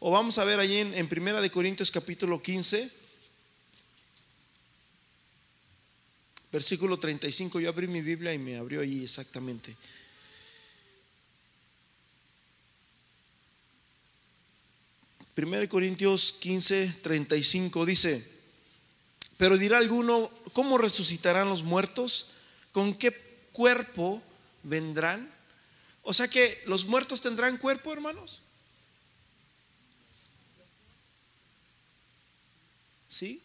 o vamos a ver allí en, en Primera de Corintios capítulo 15, versículo 35. Yo abrí mi Biblia y me abrió allí exactamente. Primera de Corintios 15, 35 dice, pero dirá alguno, ¿cómo resucitarán los muertos? ¿Con qué cuerpo vendrán? O sea que los muertos tendrán cuerpo, hermanos. ¿Sí?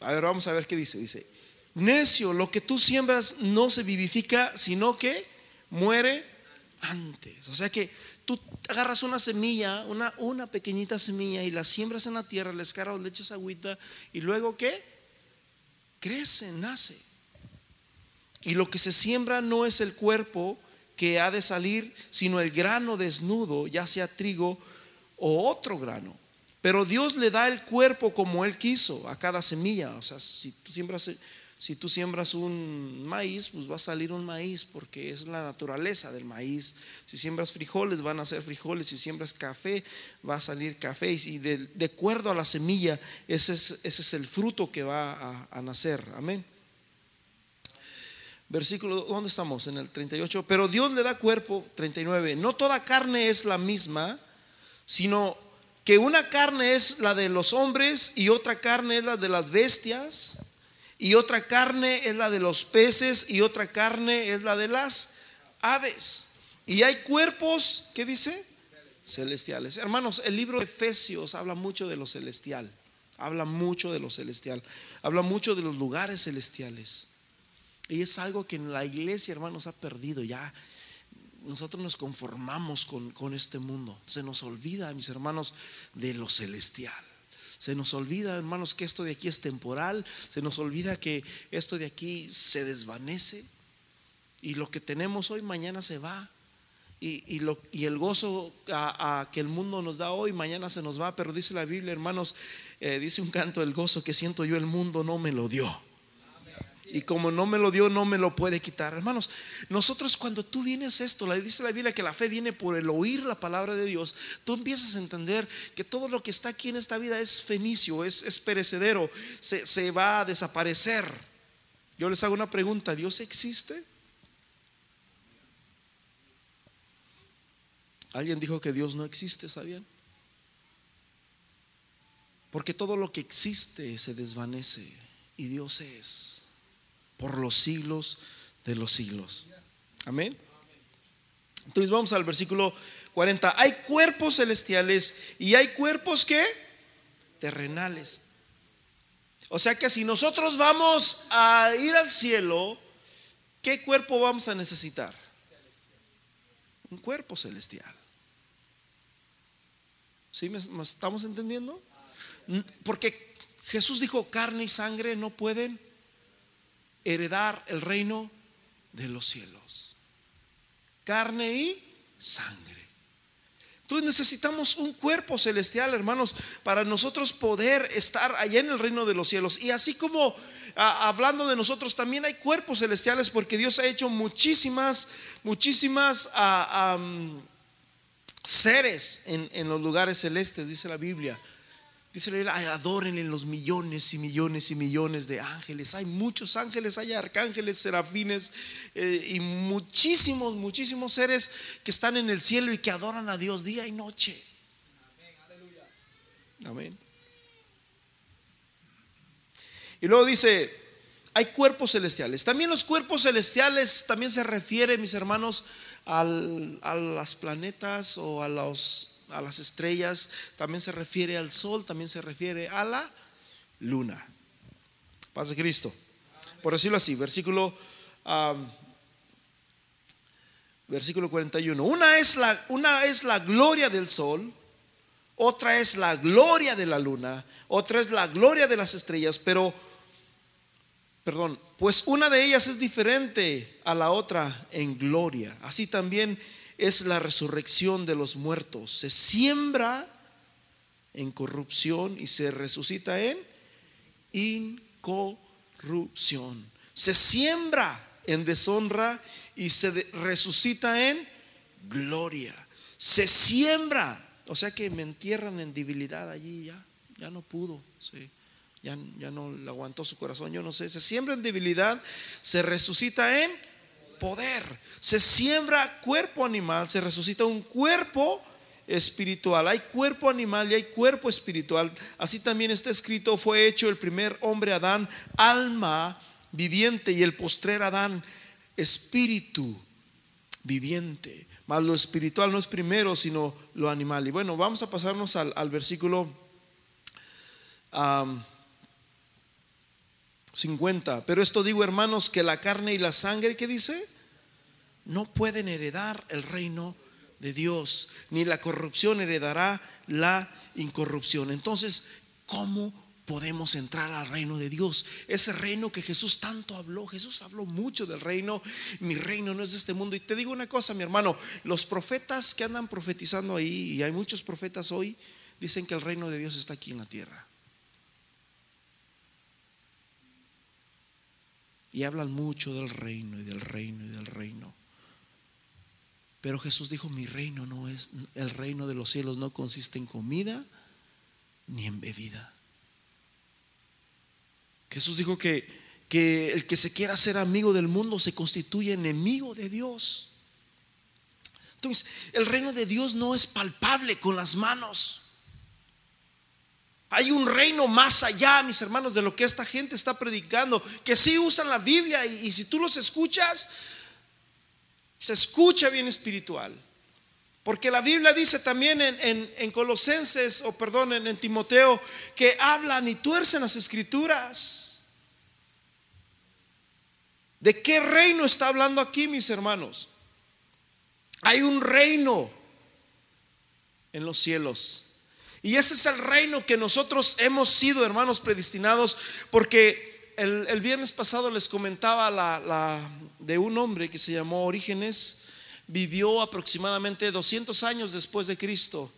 A ver, vamos a ver qué dice. Dice, necio, lo que tú siembras no se vivifica, sino que muere antes. O sea que tú agarras una semilla, una, una pequeñita semilla y la siembras en la tierra, le escaras, le echas agüita y luego ¿qué? Crece, nace. Y lo que se siembra no es el cuerpo que ha de salir, sino el grano desnudo, ya sea trigo o otro grano. Pero Dios le da el cuerpo como Él quiso a cada semilla. O sea, si tú siembras, si tú siembras un maíz, pues va a salir un maíz porque es la naturaleza del maíz. Si siembras frijoles, van a ser frijoles. Si siembras café, va a salir café. Y de, acuerdo a la semilla, ese es, ese es, el fruto que va a, a nacer. Amén. Versículo, ¿dónde estamos? En el 38. Pero Dios le da cuerpo, 39. No toda carne es la misma, sino que una carne es la de los hombres y otra carne es la de las bestias y otra carne es la de los peces y otra carne es la de las aves. Y hay cuerpos, ¿qué dice? Celestiales. Hermanos, el libro de Efesios habla mucho de lo celestial. Habla mucho de lo celestial. Habla mucho de los lugares celestiales. Y es algo que en la iglesia, hermanos, ha perdido ya nosotros nos conformamos con, con, este mundo. Se nos olvida, mis hermanos, de lo celestial. Se nos olvida, hermanos, que esto de aquí es temporal. Se nos olvida que esto de aquí se desvanece. Y lo que tenemos hoy, mañana se va. Y, y, lo, y el gozo a, que el mundo nos da hoy, mañana se nos va. Pero dice la Biblia, hermanos, eh, dice un canto, el gozo que siento yo, el mundo no me lo dio. Y como no me lo dio, no me lo puede quitar. Hermanos, nosotros cuando tú vienes esto, le dice la Biblia que la fe viene por el oír la palabra de Dios, tú empiezas a entender que todo lo que está aquí en esta vida es fenicio, es, es perecedero, se, se va a desaparecer. Yo les hago una pregunta, ¿Dios existe? Alguien dijo que Dios no existe, ¿sabían? Porque todo lo que existe se desvanece y Dios es por los siglos de los siglos. Amén. Entonces vamos al versículo 40. Hay cuerpos celestiales y hay cuerpos que terrenales. O sea que si nosotros vamos a ir al cielo, ¿qué cuerpo vamos a necesitar? Un cuerpo celestial. ¿Sí me, estamos entendiendo? Porque Jesús dijo, carne y sangre no pueden heredar el reino de los cielos. Carne y sangre. Entonces necesitamos un cuerpo celestial, hermanos, para nosotros poder estar allá en el reino de los cielos. Y así como hablando de nosotros, también hay cuerpos celestiales porque Dios ha hecho muchísimas, muchísimas seres en los lugares celestes, dice la Biblia. Dice la adoren en los millones y millones y millones de ángeles. Hay muchos ángeles, hay arcángeles, serafines eh, y muchísimos, muchísimos seres que están en el cielo y que adoran a Dios día y noche. Amén. Y luego dice, hay cuerpos celestiales. También los cuerpos celestiales también se refiere, mis hermanos, al, a las planetas o a los a las estrellas, también se refiere al sol, también se refiere a la luna. Paz de Cristo. Por decirlo así, versículo, um, versículo 41. Una es, la, una es la gloria del sol, otra es la gloria de la luna, otra es la gloria de las estrellas, pero, perdón, pues una de ellas es diferente a la otra en gloria. Así también es la resurrección de los muertos. Se siembra en corrupción y se resucita en incorrupción. Se siembra en deshonra y se resucita en gloria. Se siembra. O sea que me entierran en debilidad allí ya. Ya no pudo. Ya, ya no le aguantó su corazón. Yo no sé. Se siembra en debilidad. Se resucita en poder. Se siembra cuerpo animal. Se resucita un cuerpo espiritual. Hay cuerpo animal y hay cuerpo espiritual. Así también está escrito, fue hecho el primer hombre Adán, alma viviente, y el postrer Adán, espíritu viviente. Mas lo espiritual no es primero, sino lo animal. Y bueno, vamos a pasarnos al, versículo 50. Pero esto digo, hermanos, que la carne y la sangre, ¿qué dice? No pueden heredar el reino de Dios, ni la corrupción heredará la incorrupción. Entonces, ¿cómo podemos entrar al reino de Dios? Ese reino que Jesús tanto habló. Jesús habló mucho del reino. Mi reino no es de este mundo. Y te digo una cosa, mi hermano, los profetas que andan profetizando ahí, y hay muchos profetas hoy, dicen que el reino de Dios está aquí en la tierra. Y hablan mucho del reino y del reino y del reino. Pero Jesús dijo, mi reino no es, el reino de los cielos no consiste en comida ni en bebida. Jesús dijo que, que el que se quiera ser amigo del mundo se constituye enemigo de Dios. Entonces, el reino de Dios no es palpable con las manos. Hay un reino más allá, mis hermanos, de lo que esta gente está predicando, que sí usan la Biblia y, y si tú los escuchas, se escucha bien espiritual. Porque la Biblia dice también en, Colosenses, o perdón, en, Timoteo, que hablan y tuercen las escrituras. ¿De qué reino está hablando aquí, mis hermanos? Hay un reino en los cielos. Y ese es el reino que nosotros hemos sido, hermanos, predestinados, porque el, viernes pasado les comentaba la, de un hombre que se llamó Orígenes, vivió aproximadamente 200 años después de Cristo,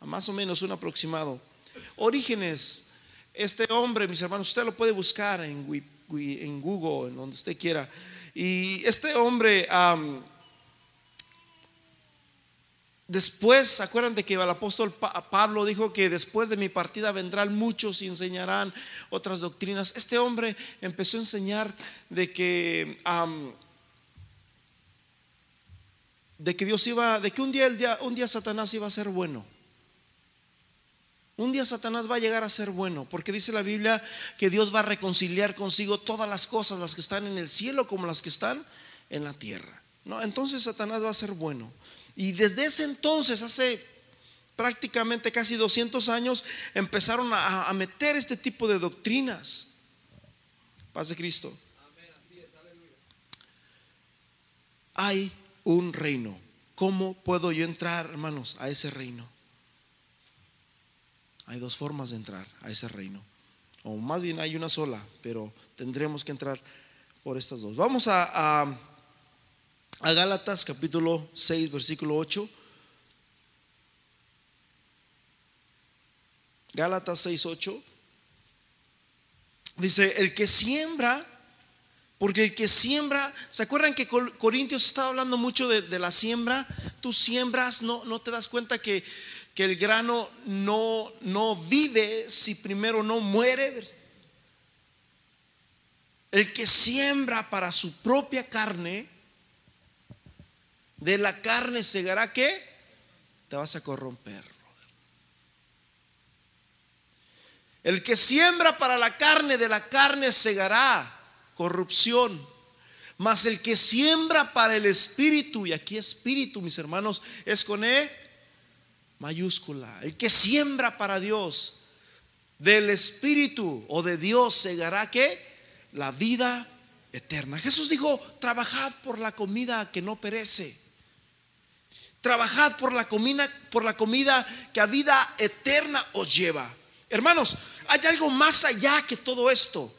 más o menos un aproximado. Orígenes, este hombre, mis hermanos, usted lo puede buscar en Google, en donde usted quiera. Y este hombre, después, ¿se acuerdan que el apóstol Pablo dijo que después de mi partida vendrán muchos y enseñarán otras doctrinas? Este hombre empezó a enseñar de que de que Dios iba, de que un día, día, un día Satanás iba a ser bueno. Un día Satanás va a llegar a ser bueno, porque dice la Biblia que Dios va a reconciliar consigo todas las cosas, las que están en el cielo como las que están en la tierra. ¿no? Entonces Satanás va a ser bueno. Y desde ese entonces, hace prácticamente casi 200 años, empezaron a, meter este tipo de doctrinas. Paz de Cristo. Hay un reino. ¿Cómo puedo yo entrar, hermanos, a ese reino? Hay dos formas de entrar a ese reino. O más bien hay una sola, pero tendremos que entrar por estas dos. Vamos a, a, Gálatas capítulo 6, versículo 8. Gálatas 6, 8. Dice, el que siembra porque el que siembra, ¿se acuerdan que Corintios estaba hablando mucho de, la siembra? Tú siembras, no, no te das cuenta que, que el grano no, no vive si primero no muere. El que siembra para su propia carne, de la carne segará que te vas a corromper. El que siembra para la carne, de la carne segará corrupción. Mas el que siembra para el espíritu, y aquí espíritu, mis hermanos, es con E mayúscula. El que siembra para Dios, del espíritu o de Dios segará que la vida eterna. Jesús dijo, trabajad por la comida que no perece. Trabajad por la comida, por la comida que a vida eterna os lleva. Hermanos, hay algo más allá que todo esto.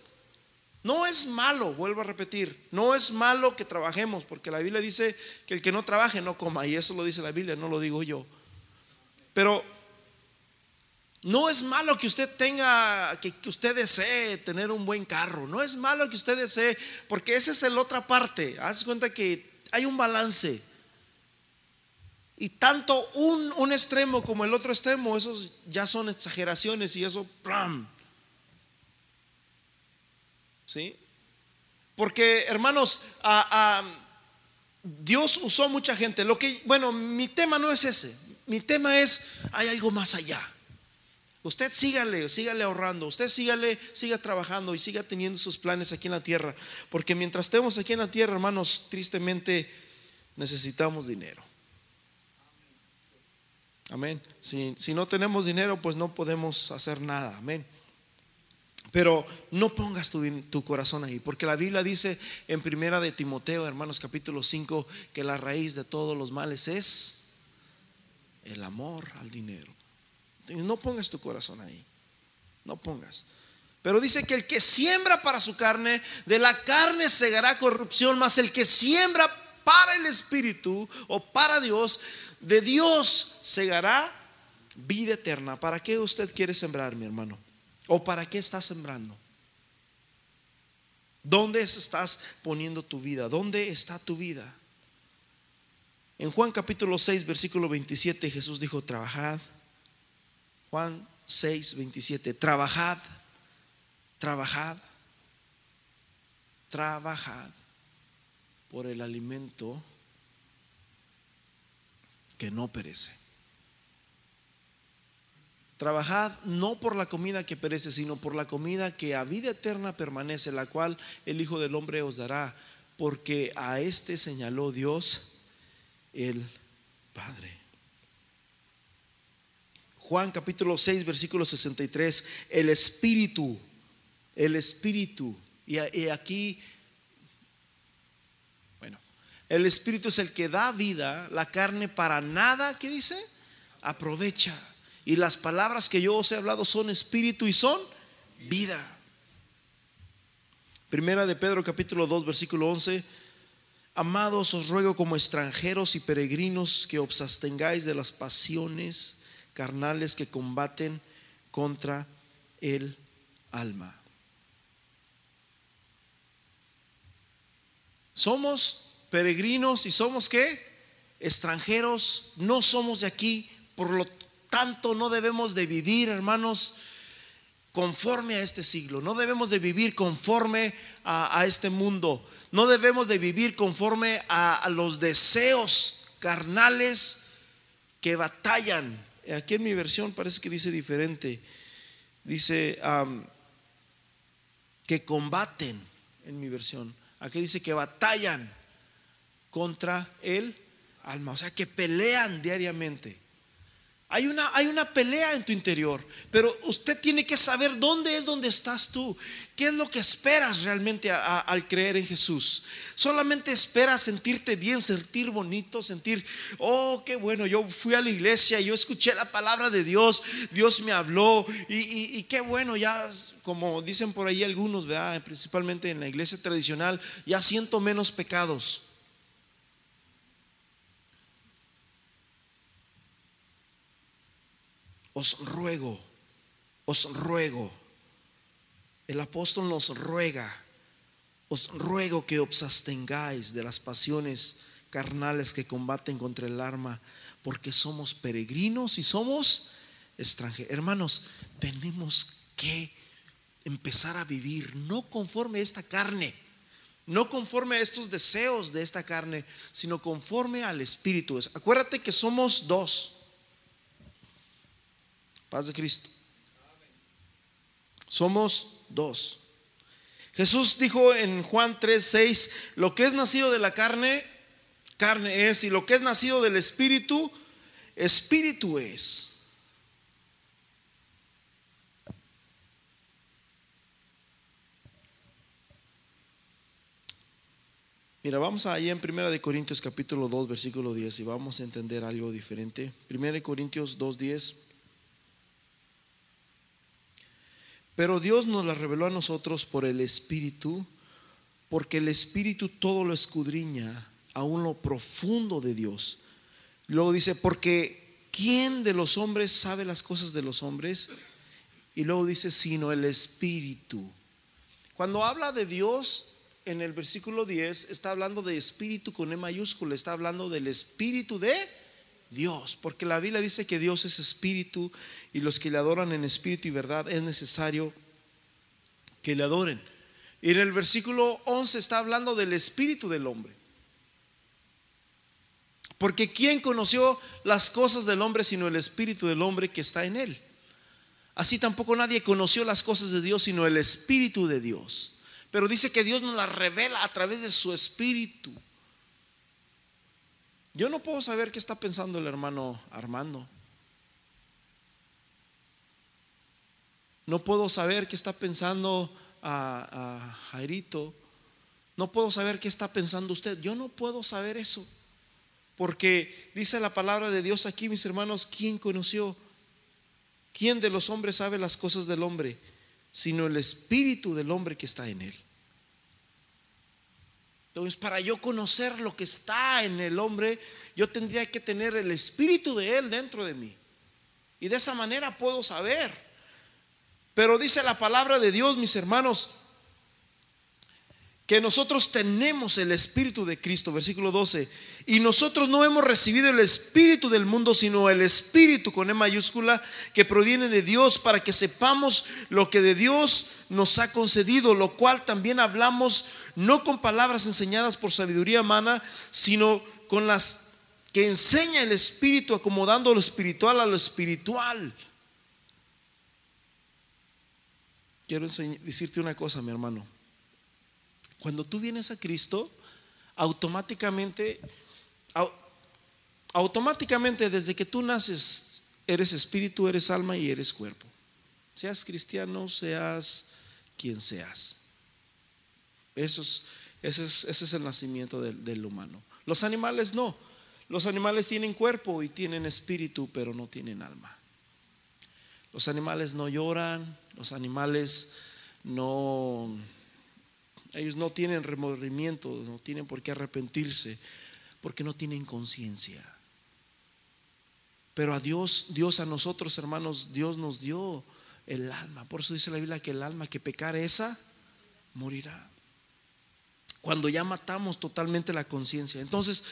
No es malo, vuelvo a repetir, no es malo que trabajemos, porque la Biblia dice que el que no trabaje no coma, y eso lo dice la Biblia, no lo digo yo. Pero no es malo que usted tenga, que, usted desee tener un buen carro, no es malo que usted desee, porque esa es la otra parte, haz cuenta que hay un balance. Y tanto un, un extremo como el otro extremo, esos ya son exageraciones y eso, ¡pram! ¿sí? Porque, hermanos, Dios usó mucha gente. Lo que, bueno, mi tema no es ese. Mi tema es, hay algo más allá. Usted sígale, sígale ahorrando, usted sígale, siga trabajando y siga teniendo sus planes aquí en la tierra. Porque mientras estemos aquí en la tierra, hermanos, tristemente necesitamos dinero. Amén. Si, si no tenemos dinero, pues no podemos hacer nada. Amén. Pero no pongas tu, corazón ahí, porque la Biblia dice en primera de Timoteo, hermanos, capítulo 5, que la raíz de todos los males es el amor al dinero. No pongas tu corazón ahí, no pongas. Pero dice que el que siembra para su carne, de la carne segará corrupción, mas el que siembra para el Espíritu o para Dios, de Dios segará vida eterna. ¿Para qué usted quiere sembrar, mi hermano? ¿O para qué estás sembrando? ¿Dónde estás poniendo tu vida? ¿Dónde está tu vida? En Juan capítulo 6, versículo 27, Jesús dijo, trabajad. Juan 6, 27, trabajad, trabajad, trabajad por el alimento que no perece Trabajad no por la comida que perece, sino por la comida que a vida eterna permanece, la cual el Hijo del Hombre os dará, porque a este señaló Dios el Padre. Juan capítulo 6, versículo 63, el Espíritu, el Espíritu, y aquí, bueno, el Espíritu es el que da vida, la carne para nada, ¿qué dice? Aprovecha. Y las palabras que yo os he hablado son espíritu y son vida. Primera de Pedro capítulo 2 versículo 11. Amados, os ruego como extranjeros y peregrinos que os abstengáis de las pasiones carnales que combaten contra el alma. Somos peregrinos y somos qué? Extranjeros, no somos de aquí, por lo tanto no debemos de vivir, hermanos, conforme a este siglo. No debemos de vivir conforme a, este mundo. No debemos de vivir conforme a, los deseos carnales que batallan. Aquí en mi versión parece que dice diferente. Dice que combaten en mi versión. Aquí dice que batallan contra el alma. O sea, que pelean diariamente. Hay una, hay una pelea en tu interior, pero usted tiene que saber dónde es donde estás tú. ¿Qué es lo que esperas realmente al creer en Jesús? Solamente esperas sentirte bien, sentir bonito, sentir, oh, qué bueno, yo fui a la iglesia, yo escuché la palabra de Dios, Dios me habló y, qué bueno, ya como dicen por ahí algunos, ¿verdad? principalmente en la iglesia tradicional, ya siento menos pecados. Os ruego, os ruego. El apóstol nos ruega, os ruego que os abstengáis de las pasiones carnales que combaten contra el arma, porque somos peregrinos y somos extranjeros. Hermanos, tenemos que empezar a vivir no conforme a esta carne, no conforme a estos deseos de esta carne, sino conforme al Espíritu. Acuérdate que somos dos. Paz de Cristo. Somos dos. Jesús dijo en Juan 3, 6, lo que es nacido de la carne, carne es, y lo que es nacido del Espíritu, Espíritu es. Mira, vamos allá en 1 de Corintios capítulo 2, versículo 10 y vamos a entender algo diferente. 1 de Corintios 2, 10. Pero Dios nos la reveló a nosotros por el Espíritu, porque el Espíritu todo lo escudriña, aún lo profundo de Dios. Luego dice, porque ¿quién de los hombres sabe las cosas de los hombres? Y luego dice, sino el Espíritu. Cuando habla de Dios en el versículo 10, está hablando de Espíritu con E mayúscula, está hablando del Espíritu de Dios, porque la Biblia dice que Dios es espíritu y los que le adoran en espíritu y verdad es necesario que le adoren. Y en el versículo 11 está hablando del espíritu del hombre. Porque ¿quién conoció las cosas del hombre sino el espíritu del hombre que está en él? Así tampoco nadie conoció las cosas de Dios sino el espíritu de Dios. Pero dice que Dios nos las revela a través de su espíritu. Yo no puedo saber qué está pensando el hermano Armando. No puedo saber qué está pensando a, a Jairito. No puedo saber qué está pensando usted. Yo no puedo saber eso. Porque dice la palabra de Dios aquí, mis hermanos, ¿quién conoció? ¿Quién de los hombres sabe las cosas del hombre? Sino el espíritu del hombre que está en él. Entonces, para yo conocer lo que está en el hombre, yo tendría que tener el espíritu de Él dentro de mí. Y de esa manera puedo saber. Pero dice la palabra de Dios, mis hermanos, que nosotros tenemos el espíritu de Cristo, versículo 12. Y nosotros no hemos recibido el espíritu del mundo, sino el espíritu con E mayúscula que proviene de Dios para que sepamos lo que de Dios nos ha concedido, lo cual también hablamos no con palabras enseñadas por sabiduría humana, sino con las que enseña el Espíritu, acomodando lo espiritual a lo espiritual. Quiero decirte una cosa, mi hermano. Cuando tú vienes a Cristo, automáticamente, automáticamente desde que tú naces, eres espíritu, eres alma y eres cuerpo. Seas cristiano, seas quien seas. Eso es, ese, es, es el nacimiento del, del humano. Los animales no. Los animales tienen cuerpo y tienen espíritu, pero no tienen alma. Los animales no lloran, los animales no, ellos no tienen remordimiento, no tienen por qué arrepentirse, porque no tienen conciencia. Pero a Dios, Dios a nosotros, hermanos, Dios nos dio el alma. Por eso dice la Biblia que el alma que pecare esa morirá cuando ya matamos totalmente la conciencia. Entonces,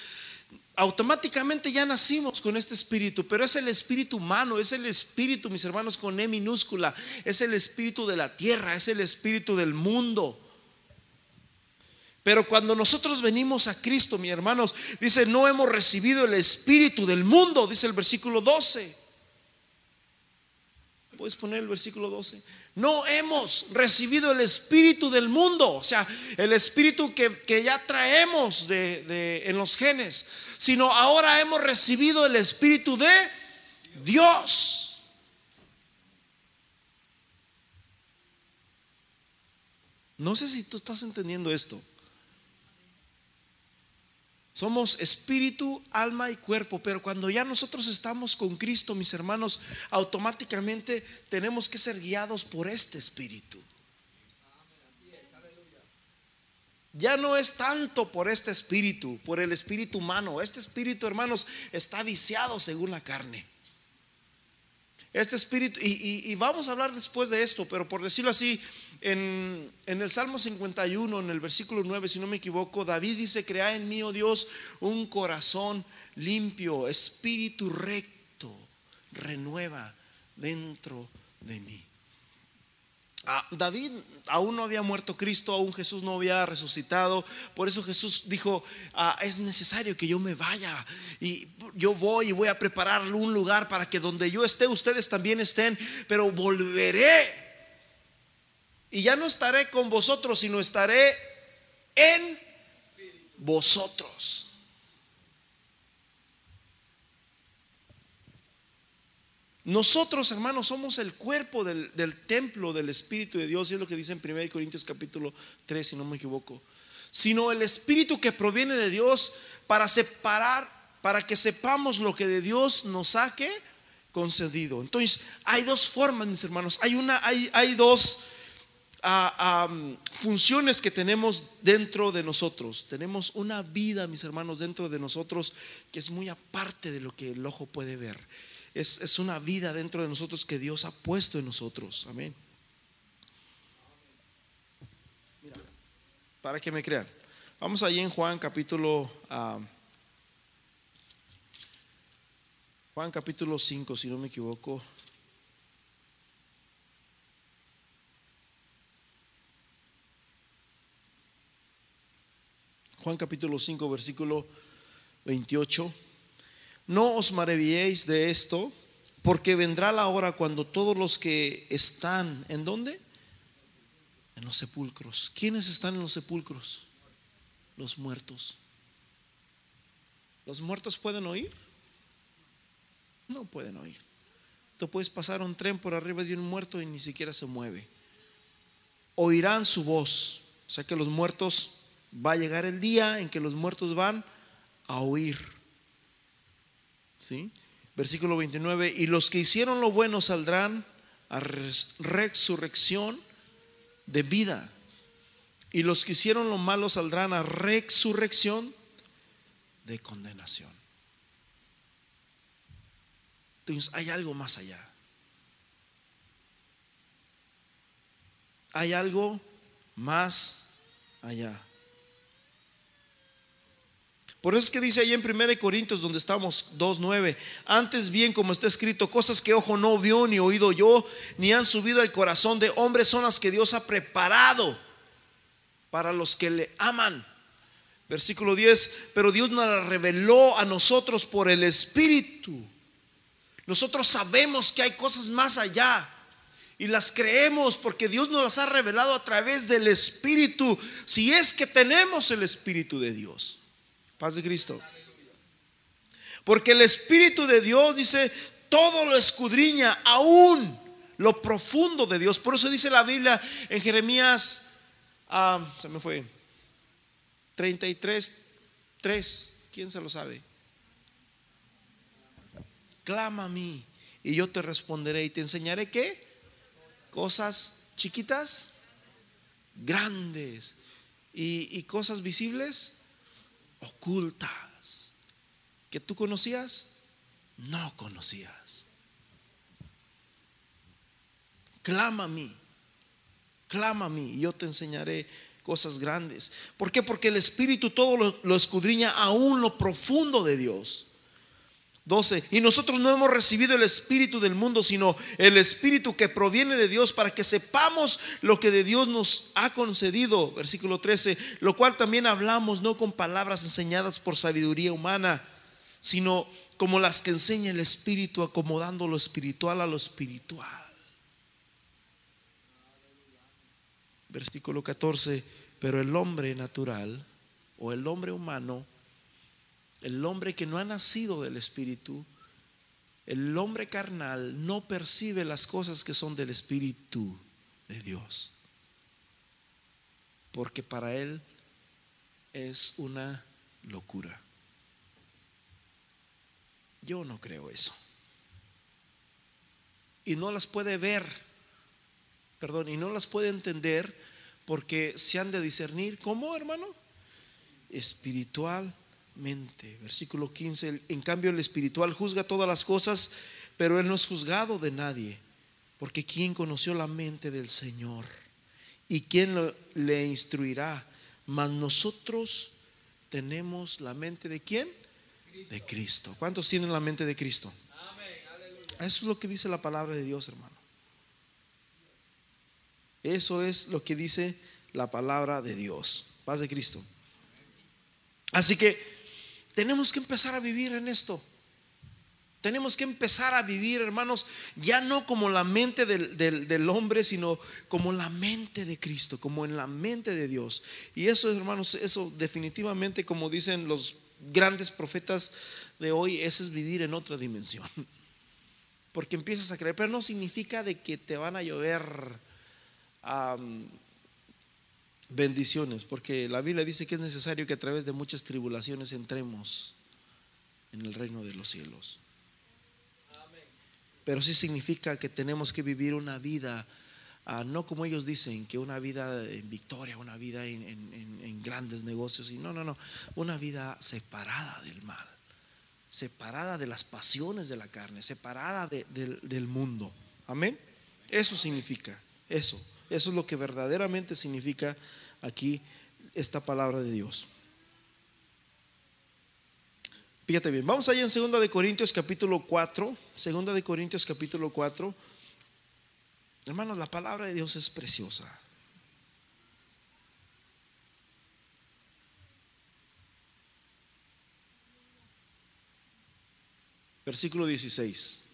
automáticamente ya nacimos con este espíritu, pero es el espíritu humano, es el espíritu, mis hermanos, con E minúscula, es el espíritu de la tierra, es el espíritu del mundo. Pero cuando nosotros venimos a Cristo, mis hermanos, dice, no hemos recibido el espíritu del mundo, dice el versículo 12. Puedes poner el versículo 12. No hemos recibido el espíritu del mundo, o sea, el espíritu que, ya traemos de, en los genes, sino ahora hemos recibido el espíritu de Dios. No sé si tú estás entendiendo esto. Somos espíritu, alma y cuerpo, pero cuando ya nosotros estamos con Cristo, mis hermanos, automáticamente tenemos que ser guiados por este espíritu. Ya no es tanto por este espíritu, por el espíritu humano. Este espíritu, hermanos, está viciado según la carne. Este espíritu, y, vamos a hablar después de esto, pero por decirlo así, en, en, el Salmo 51, en el versículo 9, si no me equivoco, David dice, crea en mí, oh Dios, un corazón limpio, espíritu recto, renueva dentro de mí. David aún no había muerto Cristo, aún Jesús no había resucitado. Por eso Jesús dijo, ah, es necesario que yo me vaya. Y yo voy y voy a preparar un lugar para que donde yo esté, ustedes también estén. Pero volveré. Y ya no estaré con vosotros, sino estaré en vosotros. Nosotros, hermanos, somos el cuerpo del, templo del Espíritu de Dios, y es lo que dice en 1 Corintios capítulo 3, si no me equivoco. Sino el Espíritu que proviene de Dios para separar, para que sepamos lo que de Dios nos ha concedido. Entonces, hay dos formas, mis hermanos. Hay una, hay, hay dos ah, funciones que tenemos dentro de nosotros. Tenemos una vida, mis hermanos, dentro de nosotros que es muy aparte de lo que el ojo puede ver es, una vida dentro de nosotros que Dios ha puesto en nosotros. Amén. para que me crean. Vamos allí en Juan capítulo Juan capítulo 5, si no me equivoco. Juan capítulo 5, versículo 28. No os maravilléis de esto, porque vendrá la hora cuando todos los que están, ¿en dónde? En los sepulcros. ¿Quiénes están en los sepulcros? Los muertos. ¿Los muertos pueden oír? No pueden oír. Tú puedes pasar un tren por arriba de un muerto y ni siquiera se mueve. Oirán su voz. O sea que los muertos, va a llegar el día en que los muertos van a oír. ¿Sí? Versículo 29. Y los que hicieron lo bueno saldrán a resurrección de vida. Y los que hicieron lo malo saldrán a resurrección de condenación. Entonces, hay algo más allá. Hay algo más allá. Por eso es que dice ahí en 1 Corintios, donde estamos 2.9, antes bien como está escrito, cosas que ojo no vio ni oído yo, ni han subido al corazón de hombres son las que Dios ha preparado para los que le aman. Versículo 10, pero Dios nos la reveló a nosotros por el Espíritu. Nosotros sabemos que hay cosas más allá y las creemos porque Dios nos las ha revelado a través del Espíritu, si es que tenemos el Espíritu de Dios. Paz de Cristo. Porque el Espíritu de Dios dice, todo lo escudriña, aún lo profundo de Dios. Por eso dice la Biblia en Jeremías, ah, se me fue, 33, 3, ¿quién se lo sabe? Clama a mí y yo te responderé y te enseñaré qué? Cosas chiquitas, grandes y, y cosas visibles ocultas que tú conocías, no conocías. Clama a mí, clama a mí y yo te enseñaré cosas grandes. ¿Por qué? Porque el Espíritu todo lo, lo escudriña aún lo profundo de Dios. 12. Y nosotros no hemos recibido el espíritu del mundo, sino el espíritu que proviene de Dios para que sepamos lo que de Dios nos ha concedido. Versículo 13. Lo cual también hablamos no con palabras enseñadas por sabiduría humana, sino como las que enseña el espíritu, acomodando lo espiritual a lo espiritual. Versículo 14. Pero el hombre natural o el hombre humano el hombre que no ha nacido del Espíritu, el hombre carnal no percibe las cosas que son del Espíritu de Dios. Porque para él es una locura. Yo no creo eso. Y no las puede ver, perdón, y no las puede entender porque se han de discernir, ¿cómo hermano? Espiritual mente. Versículo 15, en cambio el espiritual juzga todas las cosas, pero él no es juzgado de nadie, porque ¿quién conoció la mente del Señor? ¿Y quién le instruirá? Mas nosotros tenemos la mente de quién? De Cristo. ¿Cuántos tienen la mente de Cristo? Eso es lo que dice la palabra de Dios, hermano. Eso es lo que dice la palabra de Dios. Paz de Cristo. Así que tenemos que empezar a vivir en esto. Tenemos que empezar a vivir, hermanos, ya no como la mente del, hombre, sino como la mente de Cristo, como en la mente de Dios. Y eso, hermanos, eso definitivamente, como dicen los grandes profetas de hoy, eso es vivir en otra dimensión. Porque empiezas a creer, pero no significa de que te van a llover bendiciones, porque la Biblia dice que es necesario que a través de muchas tribulaciones entremos en el reino de los cielos. Pero sí significa que tenemos que vivir una vida, ah, no como ellos dicen, que una vida en victoria, una vida en, grandes negocios, y no, no, no, una vida separada del mal, separada de las pasiones de la carne, separada del mundo. Amén. Eso significa, eso. Eso es lo que verdaderamente significa aquí esta palabra de Dios. Fíjate bien, vamos allá en 2 de Corintios capítulo 4, 2 de Corintios capítulo 4. Hermanos, la palabra de Dios es preciosa. Versículo 16.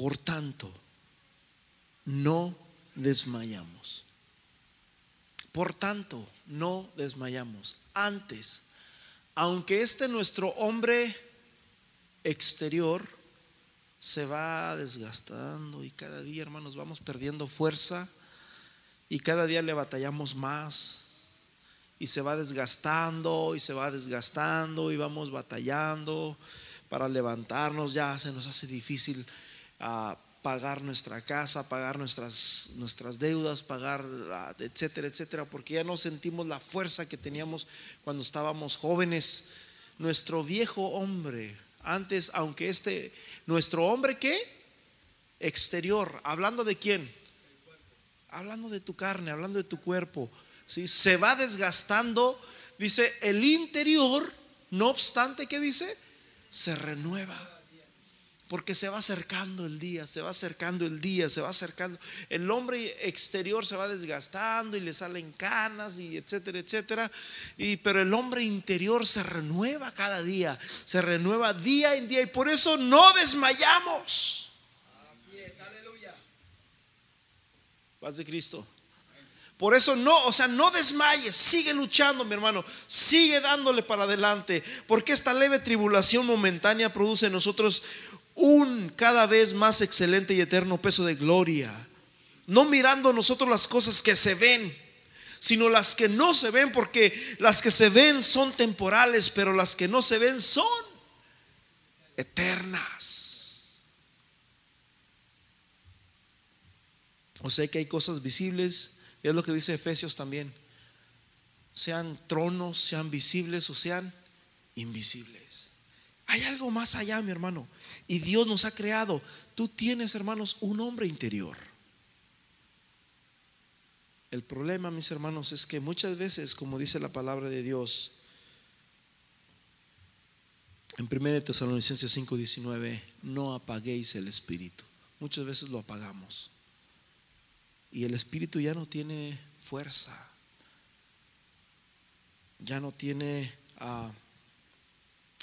Por tanto, no desmayamos. Por tanto, no desmayamos. Antes, aunque este nuestro hombre exterior se va desgastando y cada día, hermanos, vamos perdiendo fuerza y cada día le batallamos más y se va desgastando y se va desgastando y vamos batallando para levantarnos, ya se nos hace difícil a pagar nuestra casa, pagar nuestras, nuestras deudas, pagar, etcétera, etcétera, porque ya no sentimos la fuerza que teníamos cuando estábamos jóvenes. Nuestro viejo hombre, antes, aunque este, nuestro hombre qué? Exterior, hablando de quién? Hablando de tu carne, hablando de tu cuerpo, ¿sí? se va desgastando, dice, el interior, no obstante, ¿qué dice? Se renueva porque se va acercando el día, se va acercando el día, se va acercando. El hombre exterior se va desgastando y le salen canas y etcétera, etcétera. Y, pero el hombre interior se renueva cada día, se renueva día en día y por eso no desmayamos. Así es, aleluya. Paz de Cristo. Por eso no, o sea, no desmayes, sigue luchando, mi hermano, sigue dándole para adelante, porque esta leve tribulación momentánea produce en nosotros un cada vez más excelente y eterno peso de gloria. No mirando nosotros las cosas que se ven, sino las que no se ven, porque las que se ven son temporales, pero las que no se ven son eternas. O sea que hay cosas visibles, y es lo que dice Efesios también, sean tronos, sean visibles o sean invisibles. Hay algo más allá, mi hermano. Y Dios nos ha creado. Tú tienes, hermanos, un hombre interior. El problema, mis hermanos, es que muchas veces, como dice la palabra de Dios, en 1 Tesalonicenses 5:19, no apaguéis el espíritu. Muchas veces lo apagamos. Y el espíritu ya no tiene fuerza. Ya no tiene ah,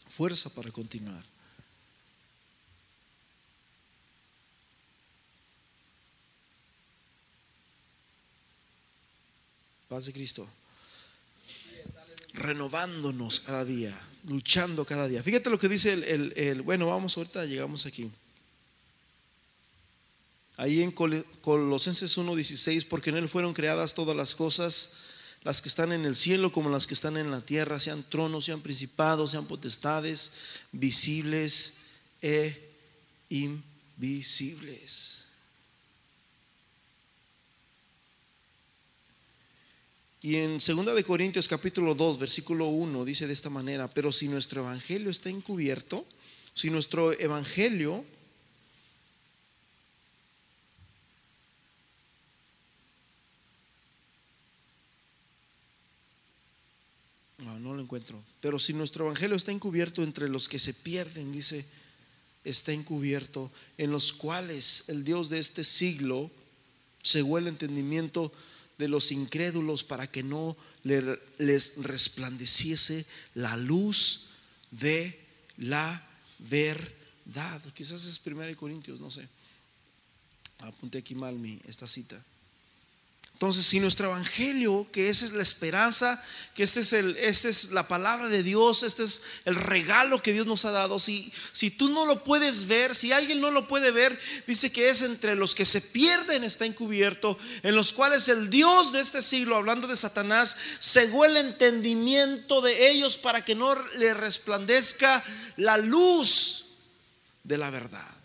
fuerza para continuar. Paz de Cristo. Renovándonos cada día, luchando cada día. Fíjate lo que dice el, bueno, vamos ahorita, llegamos aquí. Ahí en Colosenses 1:16, porque en Él fueron creadas todas las cosas, las que están en el cielo como las que están en la tierra, sean tronos, sean principados, sean potestades, visibles e invisibles. Y en 2 de Corintios capítulo 2, versículo 1 dice de esta manera, pero si nuestro evangelio está encubierto, si nuestro evangelio No, lo encuentro. Pero si nuestro evangelio está encubierto entre los que se pierden, dice, está encubierto, en los cuales el Dios de este siglo cegó el entendimiento de los incrédulos para que no les resplandeciese la luz de la verdad. Quizás es 1 Corintios, no sé. Apunté aquí mal mi, esta cita. Entonces, si nuestro evangelio, que esa es la esperanza, que este es esta es la palabra de Dios, este es el regalo que Dios nos ha dado, si, si tú no lo puedes ver, si alguien no lo puede ver, dice que es entre los que se pierden está encubierto, en los cuales el Dios de este siglo, hablando de Satanás, cegó el entendimiento de ellos para que no le resplandezca la luz de la verdad.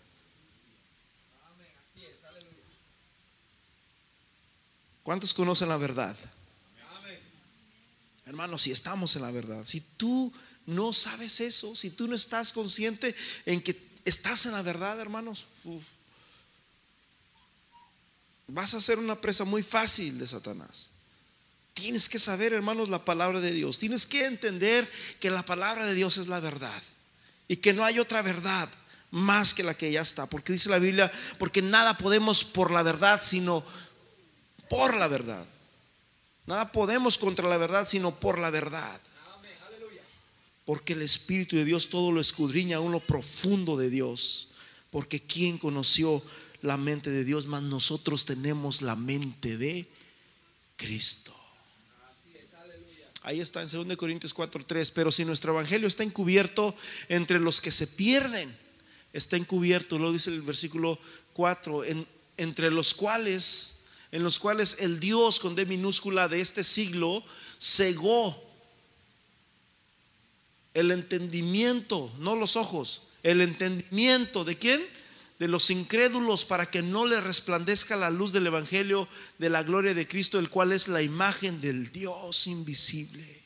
¿Cuántos conocen la verdad? Hermanos, si estamos en la verdad, si tú no sabes eso, si tú no estás consciente en que estás en la verdad, hermanos, vas a ser una presa muy fácil de Satanás. Tienes que saber, hermanos, la palabra de Dios. Tienes que entender que la palabra de Dios es la verdad y que no hay otra verdad más que la que ya está. Porque dice la Biblia, porque nada podemos por la verdad, sino por la verdad. Nada podemos contra la verdad, sino por la verdad. Porque el Espíritu de Dios todo lo escudriña aún lo profundo de Dios. Porque quien conoció la mente de Dios, más nosotros tenemos la mente de Cristo. Ahí está en 2 Corintios 4:3. Pero si nuestro evangelio está encubierto entre los que se pierden, está encubierto, lo dice el versículo 4, entre los cuales, en los cuales el Dios con D minúscula de este siglo cegó el entendimiento, no los ojos, el entendimiento de quién? De los incrédulos para que no le resplandezca la luz del Evangelio de la gloria de Cristo, el cual es la imagen del Dios invisible.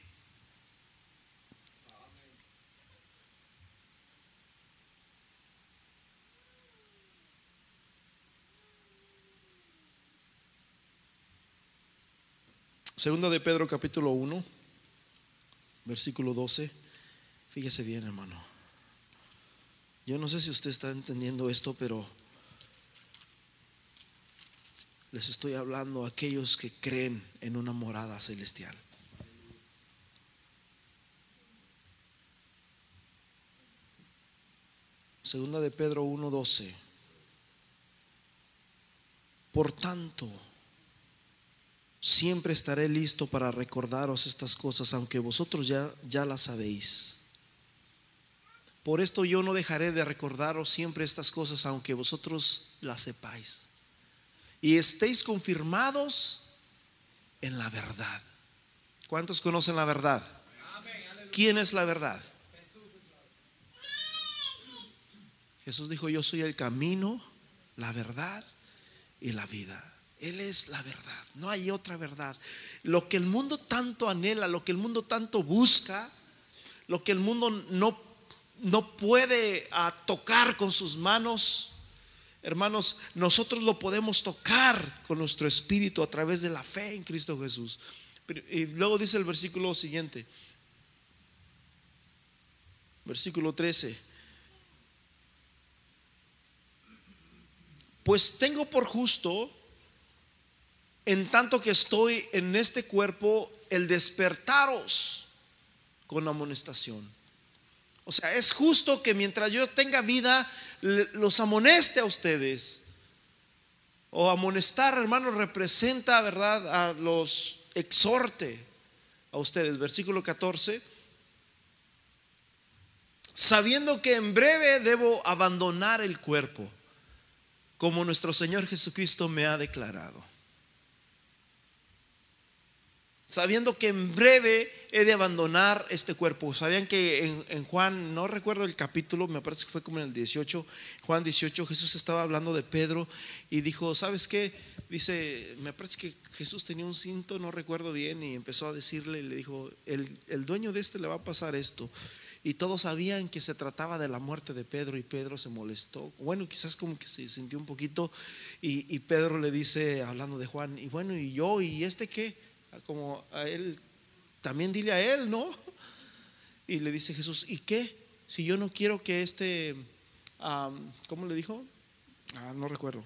Segunda de Pedro capítulo 1, versículo 12. Fíjese bien, hermano. Yo no sé si usted está entendiendo esto, pero les estoy hablando a aquellos que creen en una morada celestial. Segunda de Pedro 1:12. Por tanto, siempre estaré listo para recordaros estas cosas, aunque vosotros ya, ya las sabéis. Por esto yo no dejaré de recordaros siempre estas cosas, aunque vosotros las sepáis. Y estéis confirmados en la verdad. ¿Cuántos conocen la verdad? ¿Quién es la verdad? Jesús dijo, yo soy el camino, la verdad y la vida. Él es la verdad, no hay otra verdad. Lo que el mundo tanto anhela, lo que el mundo tanto busca, lo que el mundo no no puede ah, tocar con sus manos. Hermanos, nosotros lo podemos tocar con nuestro espíritu a través de la fe en Cristo Jesús. Y luego dice el versículo siguiente, versículo 13. Pues tengo por justo, en tanto que estoy en este cuerpo, el despertaros con amonestación o sea, es justo que mientras yo tenga vida, los amoneste a ustedes. O amonestar, hermanos, representa, ¿verdad? A los exhorte a ustedes. Versículo 14. Sabiendo que en breve debo abandonar el cuerpo, como nuestro Señor Jesucristo me ha declarado sabiendo que en breve he de abandonar este cuerpo. Sabían que en, Juan, no recuerdo el capítulo, me parece que fue como en el 18, Juan 18, Jesús estaba hablando de Pedro y dijo, ¿sabes qué? Dice, me parece que Jesús tenía un cinto, no recuerdo bien, y empezó a decirle, le dijo, el, dueño de este le va a pasar esto. Y todos sabían que se trataba de la muerte de Pedro y Pedro se molestó. Bueno, quizás como que se sintió un poquito y, y Pedro le dice, hablando de Juan, y bueno, ¿y yo? ¿Y este qué? Como a él, también dile a él, ¿no? Y le dice Jesús, ¿y qué? Si yo no quiero que este, ¿cómo le dijo? Ah, no recuerdo.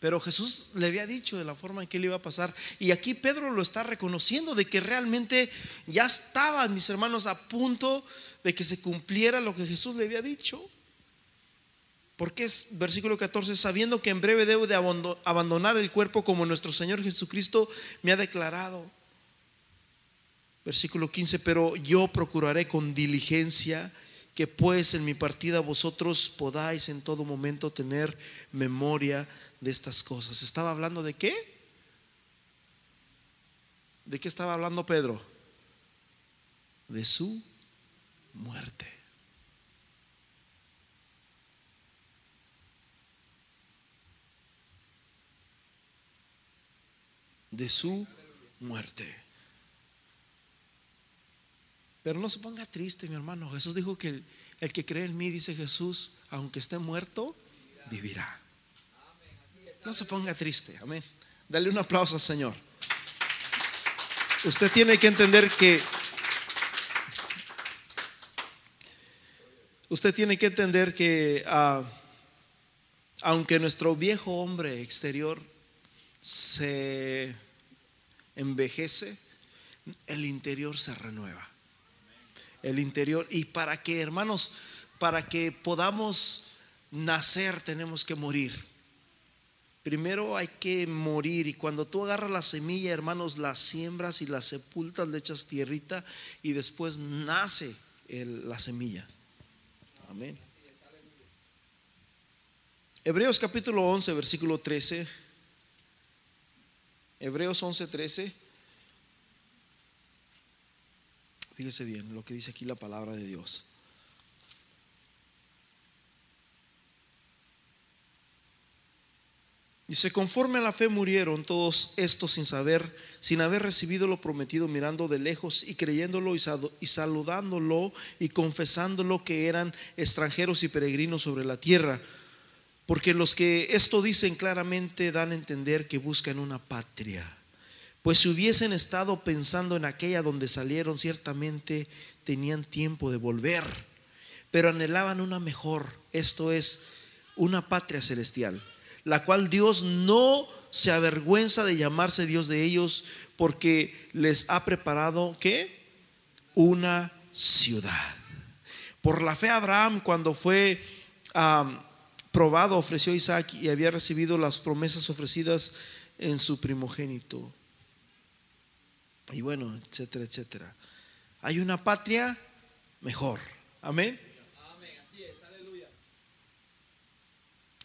Pero Jesús le había dicho de la forma en que le iba a pasar. Y aquí Pedro lo está reconociendo de que realmente ya estaban mis hermanos a punto de que se cumpliera lo que Jesús le había dicho. Porque es versículo 14, sabiendo que en breve debo de abandonar el cuerpo como nuestro Señor Jesucristo me ha declarado. Versículo 15, pero yo procuraré con diligencia que pues en mi partida vosotros podáis en todo momento tener memoria de estas cosas. ¿Estaba hablando de qué? ¿De qué estaba hablando Pedro? De su muerte. De su muerte. Pero no se ponga triste, mi hermano. Jesús dijo que el, que cree en mí, dice Jesús, aunque esté muerto, vivirá. No se ponga triste, amén. Dale un aplauso al Señor. Usted tiene que entender que usted tiene que entender que ah, aunque nuestro viejo hombre exterior se envejece, el interior se renueva. El interior. Y para que, hermanos, para que podamos nacer tenemos que morir. Primero hay que morir y cuando tú agarras la semilla, hermanos, la siembras y la sepultas, le echas tierrita y después nace la semilla. Amén. Hebreos capítulo 11, versículo 13. Hebreos 11, 13. Fíjese bien lo que dice aquí la palabra de Dios. Dice, conforme a la fe murieron todos estos sin saber, sin haber recibido lo prometido, mirando de lejos y creyéndolo y saludándolo y confesándolo que eran extranjeros y peregrinos sobre la tierra. Porque los que esto dicen claramente dan a entender que buscan una patria. Pues si hubiesen estado pensando en aquella donde salieron, ciertamente tenían tiempo de volver, pero anhelaban una mejor, esto es, una patria celestial la cual Dios no se avergüenza de llamarse Dios de ellos porque les ha preparado ¿qué? Una ciudad. Por la fe Abraham cuando fue probado ofreció Isaac y había recibido las promesas ofrecidas en su primogénito. Y bueno, etcétera, etcétera. Hay una patria mejor. Amén.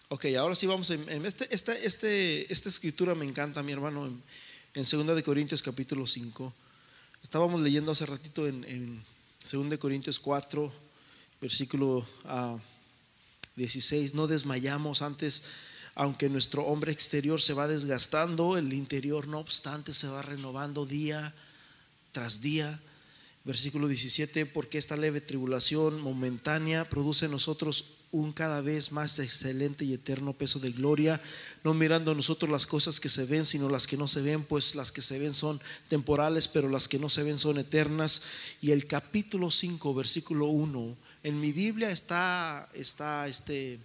Ok, ahora sí vamos en, este, esta, este, esta escritura me encanta, mi hermano, en, en 2 de Corintios capítulo 5. Estábamos leyendo hace ratito en, en 2 de Corintios 4, versículo 16. Ah, no desmayamos antes, aunque nuestro hombre exterior se va desgastando, el interior no obstante se va renovando día tras día. Versículo 17, porque esta leve tribulación momentánea produce en nosotros un cada vez más excelente y eterno peso de gloria, no mirando nosotros las cosas que se ven, sino las que no se ven, pues las que se ven son temporales, pero las que no se ven son eternas. Y el capítulo 5, versículo 1, en mi Biblia está, está este,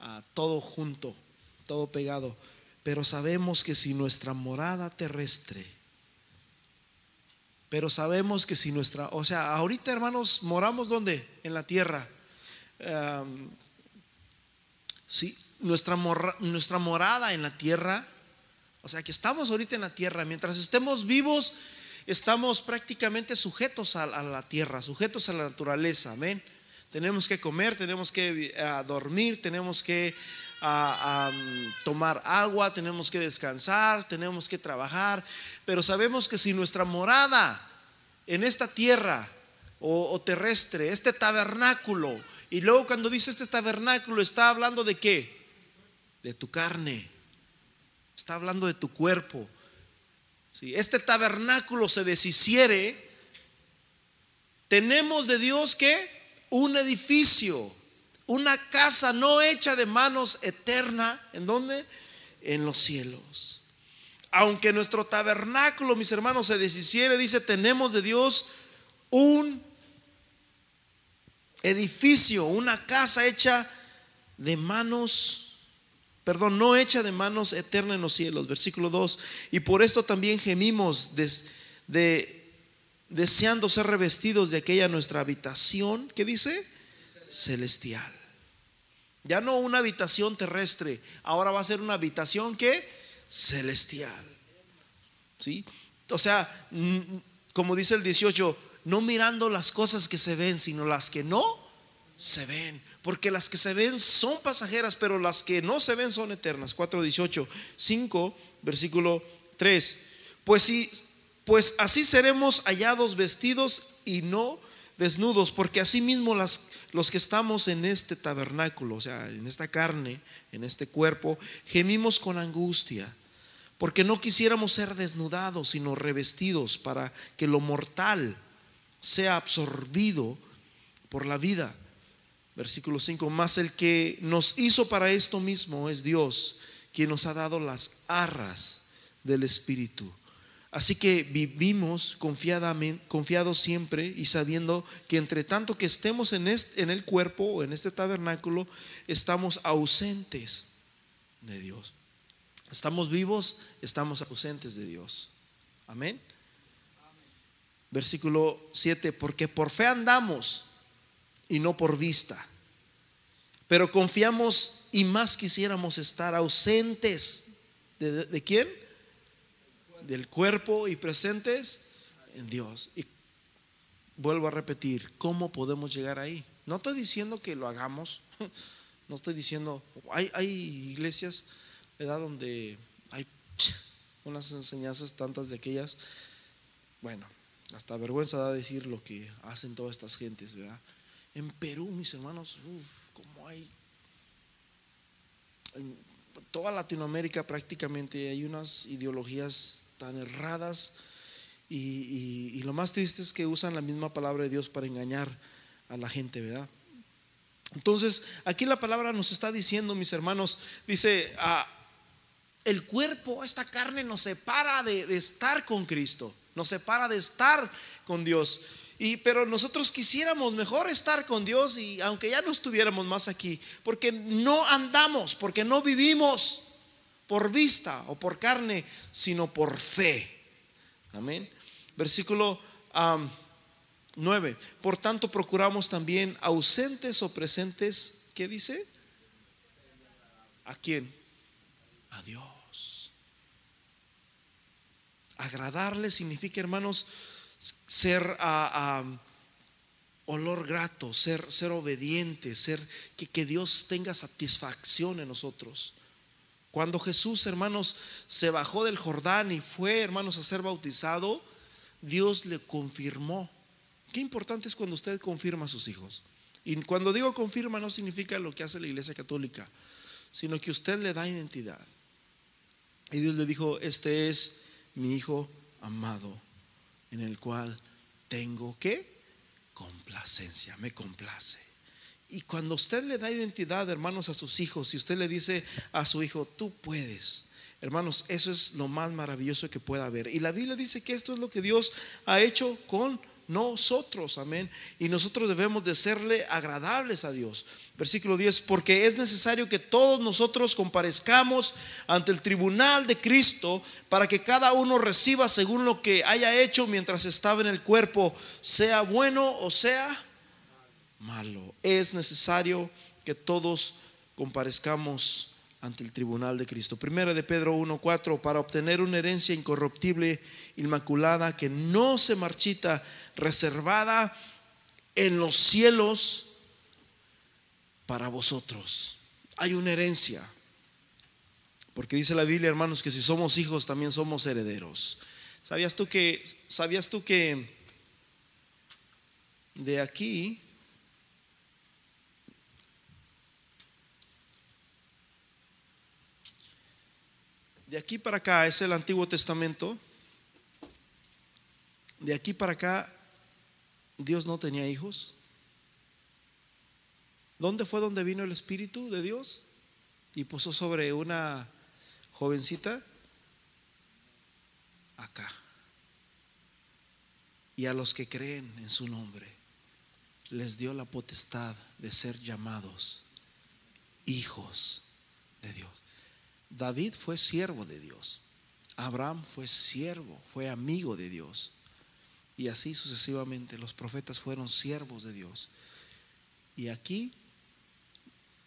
ah, todo junto, todo pegado, pero sabemos que si nuestra morada terrestre, pero sabemos que si nuestra, o sea, ahorita hermanos, moramos donde? En la tierra sí, nuestra, nuestra morada en la tierra, o sea que estamos ahorita en la tierra, mientras estemos vivos, estamos prácticamente sujetos a, la tierra, sujetos a la naturaleza, amén. Tenemos que comer, tenemos que dormir, tenemos que tomar agua, tenemos que descansar, tenemos que trabajar, pero sabemos que si nuestra morada en esta tierra o terrestre, este tabernáculo, y luego cuando dice este tabernáculo, está hablando de qué? De tu carne. Está hablando de tu cuerpo. Si este tabernáculo se deshiciere, tenemos de Dios que un edificio, una casa no hecha de manos eterna. ¿En dónde? En los cielos. Aunque nuestro tabernáculo, mis hermanos, se deshiciere, dice, tenemos de Dios un edificio, una casa hecha de manos, perdón, no hecha de manos eterna en los cielos. Versículo 2. Y por esto también gemimos de, deseando ser revestidos de aquella nuestra habitación, ¿qué dice? Celestial. Ya no una habitación terrestre, ahora va a ser una habitación que celestial. ¿Sí? O sea, como dice el 18, no mirando las cosas que se ven, sino las que no se ven. Porque las que se ven son pasajeras, pero las que no se ven son eternas. 4.18, 5, versículo 3. Pues, si, pues así seremos hallados vestidos y no desnudos, porque así mismo las, los que estamos en este tabernáculo, o sea, en esta carne, en este cuerpo, gemimos con angustia porque no quisiéramos ser desnudados, sino revestidos para que lo mortal sea absorbido por la vida. Versículo 5, más el que nos hizo para esto mismo es Dios, quien nos ha dado las arras del Espíritu. Así que vivimos confiadamente, confiados siempre y sabiendo que entre tanto que estemos en, este, en el cuerpo o en este tabernáculo, estamos ausentes de Dios. Estamos vivos, estamos ausentes de Dios. Amén. Versículo 7, porque por fe andamos y no por vista. Pero confiamos y más quisiéramos estar ausentes. ¿De, de quién? Del cuerpo y presentes en Dios. Y vuelvo a repetir, ¿cómo podemos llegar ahí? No estoy diciendo que lo hagamos. No estoy diciendo, hay, hay iglesias ¿verdad? donde hay unas enseñanzas tantas de aquellas, bueno, hasta vergüenza da decir lo que hacen todas estas gentes, ¿verdad? En Perú, mis hermanos, como hay en toda Latinoamérica prácticamente hay unas ideologías tan erradas y, lo más triste es que usan la misma palabra de Dios para engañar a la gente, ¿verdad? Entonces, aquí la palabra nos está diciendo, mis hermanos, dice, ah, el cuerpo, esta carne nos separa de, de estar con Cristo, nos separa de estar con Dios. Y, pero nosotros quisiéramos mejor estar con Dios y aunque ya no estuviéramos más aquí, porque no andamos, porque no vivimos por vista o por carne, sino por fe. Amén. Versículo 9. Por tanto, procuramos también ausentes o presentes, ¿qué dice? ¿A quién? A Dios. Agradarle significa, hermanos, ser a, olor grato, ser, ser obediente, ser que, que Dios tenga satisfacción en nosotros. Cuando Jesús, hermanos, se bajó del Jordán y fue, hermanos, a ser bautizado, Dios le confirmó. Qué importante es cuando usted confirma a sus hijos. Y cuando digo confirma no significa lo que hace la Iglesia Católica, sino que usted le da identidad. Y Dios le dijo, este es mi hijo amado, en el cual tengo que complacencia, me complace. Y cuando usted le da identidad, hermanos, a sus hijos, si usted le dice a su hijo, tú puedes, hermanos, eso es lo más maravilloso que pueda haber. Y la Biblia dice que esto es lo que Dios ha hecho con nosotros, amén. Y nosotros debemos de serle agradables a Dios. Versículo 10, porque es necesario que todos nosotros comparezcamos ante el tribunal de Cristo para que cada uno reciba según lo que haya hecho mientras estaba en el cuerpo, sea bueno o sea malo. Es necesario que todos comparezcamos ante el tribunal de Cristo. Primero de Pedro 1:4 para obtener una herencia incorruptible, inmaculada, que no se marchita, reservada en los cielos para vosotros. Hay una herencia. Porque dice la Biblia, hermanos, que si somos hijos también somos herederos. ¿Sabías tú que sabías tú que de aquí de aquí para acá es el Antiguo Testamento? De aquí para acá Dios no tenía hijos. ¿Dónde fue donde vino el Espíritu de Dios? Y puso sobre una jovencita acá. Y a los que creen en su nombre les dio la potestad de ser llamados hijos de Dios. David fue siervo de Dios. Abraham fue siervo, fue amigo de Dios. Y así sucesivamente los profetas fueron siervos de Dios. Y aquí